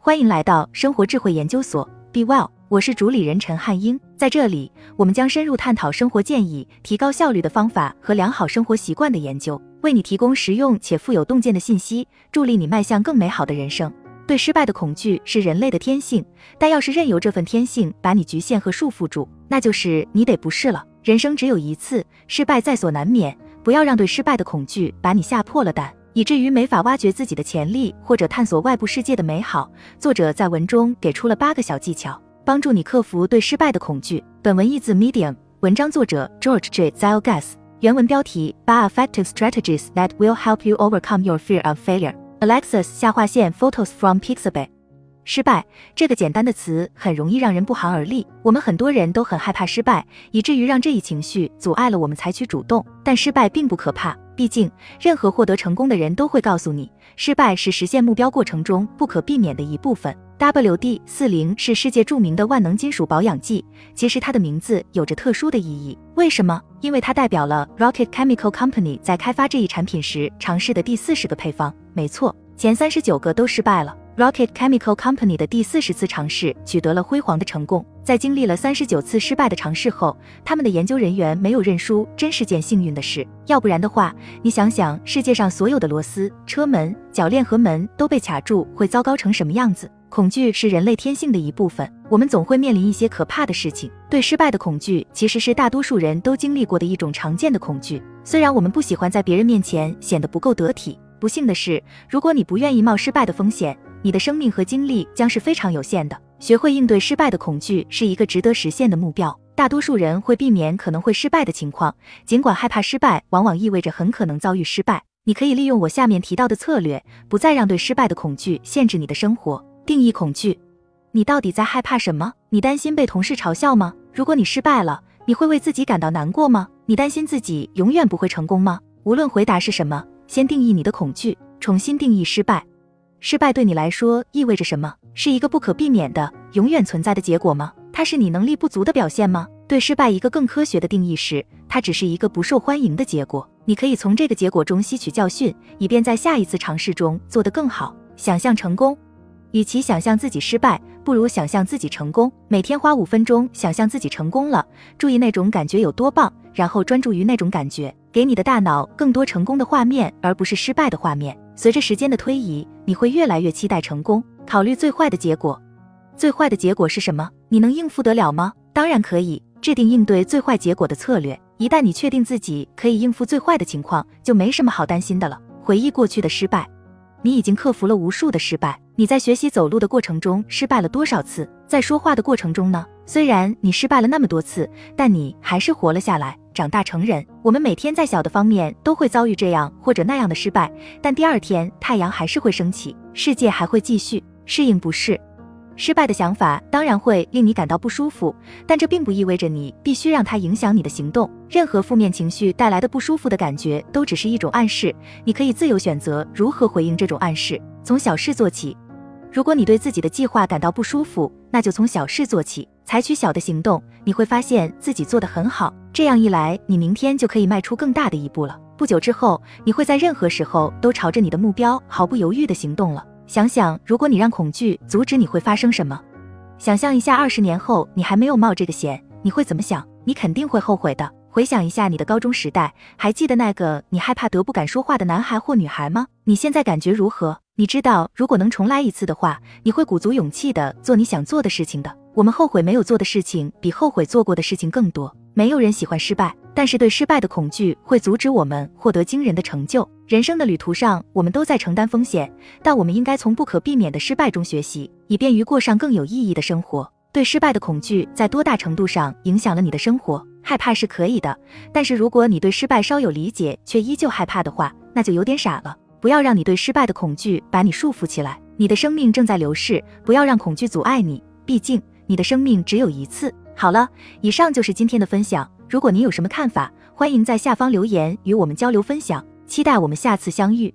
欢迎来到生活智慧研究所，Be Well，我是主理人陈汉英。在这里，我们将深入探讨生活建议、提高效率的方法和良好生活习惯的研究，为你提供实用且富有洞见的信息，助力你迈向更美好的人生。对失败的恐惧是人类的天性，但要是任由这份天性把你局限和束缚住，那就是你得不是了。人生只有一次，失败在所难免。不要让对失败的恐惧把你吓破了胆，以至于没法挖掘自己的潜力或者探索外部世界的美好。作者在文中给出了八个小技巧，帮助你克服对失败的恐惧。本文译自 Medium，文章作者 George J. Zylgas，原文标题：八 effective strategies that will help you overcome your fear of failure。Alexis 下划线 Photos from Pixabay。失败这个简单的词很容易让人不寒而栗。我们很多人都很害怕失败，以至于让这一情绪阻碍了我们采取主动。但失败并不可怕，毕竟任何获得成功的人都会告诉你，失败是实现目标过程中不可避免的一部分。WD 四零是世界著名的万能金属保养剂，其实它的名字有着特殊的意义。为什么？因为它代表了 Rocket Chemical Company 在开发这一产品时尝试的第四十个配方。没错，前三十九个都失败了。Rocket Chemical Company 的第四十次尝试取得了辉煌的成功。在经历了三十九次失败的尝试后，他们的研究人员没有认输，真是件幸运的事。要不然的话，你想想，世界上所有的螺丝、车门、铰链和门都被卡住，会糟糕成什么样子？恐惧是人类天性的一部分，我们总会面临一些可怕的事情。对失败的恐惧，其实是大多数人都经历过的一种常见的恐惧。虽然我们不喜欢在别人面前显得不够得体，不幸的是，如果你不愿意冒失败的风险，你的生命和精力将是非常有限的。学会应对失败的恐惧是一个值得实现的目标。大多数人会避免可能会失败的情况，尽管害怕失败往往意味着很可能遭遇失败。你可以利用我下面提到的策略，不再让对失败的恐惧限制你的生活。定义恐惧，你到底在害怕什么？你担心被同事嘲笑吗？如果你失败了，你会为自己感到难过吗？你担心自己永远不会成功吗？无论回答是什么，先定义你的恐惧，重新定义失败。失败对你来说意味着什么？是一个不可避免的、永远存在的结果吗？它是你能力不足的表现吗？对失败一个更科学的定义是，它只是一个不受欢迎的结果。你可以从这个结果中吸取教训，以便在下一次尝试中做得更好。想象成功，与其想象自己失败，不如想象自己成功。每天花五分钟想象自己成功了，注意那种感觉有多棒，然后专注于那种感觉，给你的大脑更多成功的画面，而不是失败的画面。随着时间的推移，你会越来越期待成功。考虑最坏的结果，最坏的结果是什么？你能应付得了吗？当然可以。制定应对最坏结果的策略。一旦你确定自己可以应付最坏的情况，就没什么好担心的了。回忆过去的失败，你已经克服了无数的失败。你在学习走路的过程中失败了多少次？在说话的过程中呢？虽然你失败了那么多次，但你还是活了下来。长大成人，我们每天在小的方面都会遭遇这样或者那样的失败，但第二天太阳还是会升起，世界还会继续。适应不是失败的想法，当然会令你感到不舒服，但这并不意味着你必须让它影响你的行动。任何负面情绪带来的不舒服的感觉，都只是一种暗示，你可以自由选择如何回应这种暗示。从小事做起。如果你对自己的计划感到不舒服，那就从小事做起，采取小的行动，你会发现自己做得很好。这样一来，你明天就可以迈出更大的一步了。不久之后，你会在任何时候都朝着你的目标毫不犹豫地行动了。想想，如果你让恐惧阻止你，会发生什么？想象一下，二十年后你还没有冒这个险，你会怎么想？你肯定会后悔的。回想一下你的高中时代，还记得那个你害怕得不敢说话的男孩或女孩吗？你现在感觉如何？你知道，如果能重来一次的话，你会鼓足勇气的做你想做的事情的。我们后悔没有做的事情，比后悔做过的事情更多。没有人喜欢失败，但是对失败的恐惧会阻止我们获得惊人的成就。人生的旅途上，我们都在承担风险，但我们应该从不可避免的失败中学习，以便于过上更有意义的生活。对失败的恐惧在多大程度上影响了你的生活？害怕是可以的，但是如果你对失败稍有理解，却依旧害怕的话，那就有点傻了。不要让你对失败的恐惧把你束缚起来。你的生命正在流逝，不要让恐惧阻碍你。毕竟你的生命只有一次。好了，以上就是今天的分享。如果您有什么看法，欢迎在下方留言与我们交流分享。期待我们下次相遇。